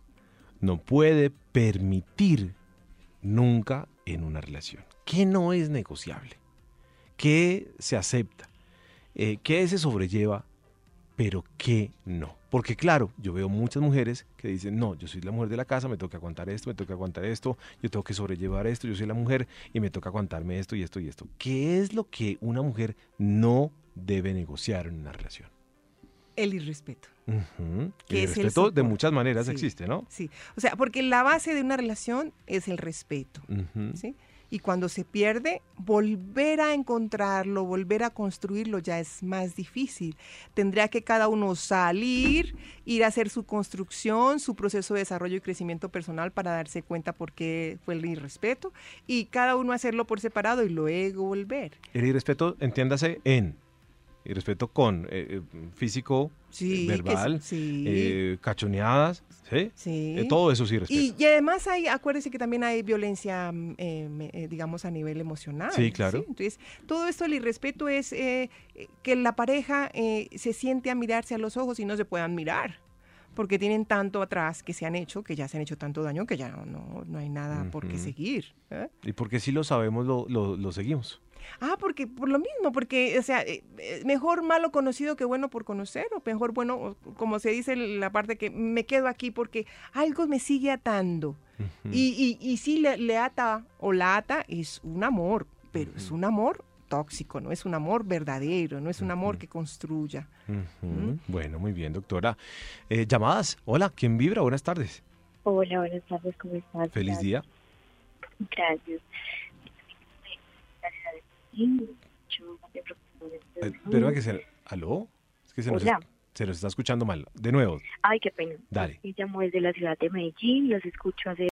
no puede permitir nunca en una relación? ¿Qué no es negociable? ¿Qué se acepta? Eh, ¿Qué se sobrelleva? Pero qué no. Porque claro, yo veo muchas mujeres que dicen, no, yo soy la mujer de la casa, me toca aguantar esto, me toca aguantar esto, yo tengo que sobrellevar esto, yo soy la mujer y me toca aguantarme esto y esto y esto. ¿Qué es lo que una mujer no debe negociar en una relación? El irrespeto. ¿Qué el es el respeto de muchas maneras Sí. existe, ¿no? Sí, o sea, porque la base de una relación es el respeto. ¿sí? Y cuando se pierde, volver a encontrarlo, volver a construirlo ya es más difícil. Tendría que cada uno salir, ir a hacer su construcción, su proceso de desarrollo y crecimiento personal para darse cuenta por qué fue el irrespeto y cada uno hacerlo por separado y luego volver. El irrespeto, entiéndase en irrespeto con eh, eh, físico, Sí, que verbal, sí. eh, cachoneadas, ¿sí? Eh, todo eso sí respeto. Y, y además hay, acuérdese que también hay violencia, mm, eh, eh, digamos, a nivel emocional. Sí, claro. Entonces, todo esto, el irrespeto es eh, eh, que la pareja eh, se siente a mirarse a los ojos y no se puedan mirar. Porque tienen tanto atrás que se han hecho, que ya se han hecho tanto daño, que ya no, no, no hay nada por qué seguir. ¿eh? Y porque si lo sabemos, lo, lo, lo seguimos. Ah, porque por lo mismo, porque, o sea, eh, eh, mejor malo conocido que bueno por conocer, o mejor bueno, como se dice la parte que me quedo aquí porque algo me sigue atando. Y, y, y sí, le, le ata o la ata es un amor, pero es un amor tóxico, no es un amor verdadero, no es un amor que construya. Ujú. Bueno, muy bien, doctora. Eh, llamadas. Hola, ¿quién vibra? Buenas tardes. Hola, buenas tardes, ¿cómo estás? Feliz día. Gracias. Sí, yo me Eh, esto. Espera que se... ¿Aló? Es que se nos, Hola. se nos está escuchando mal. De nuevo. Ay, qué pena. Dale. Y llamo desde la ciudad de Medellín, los escucho hace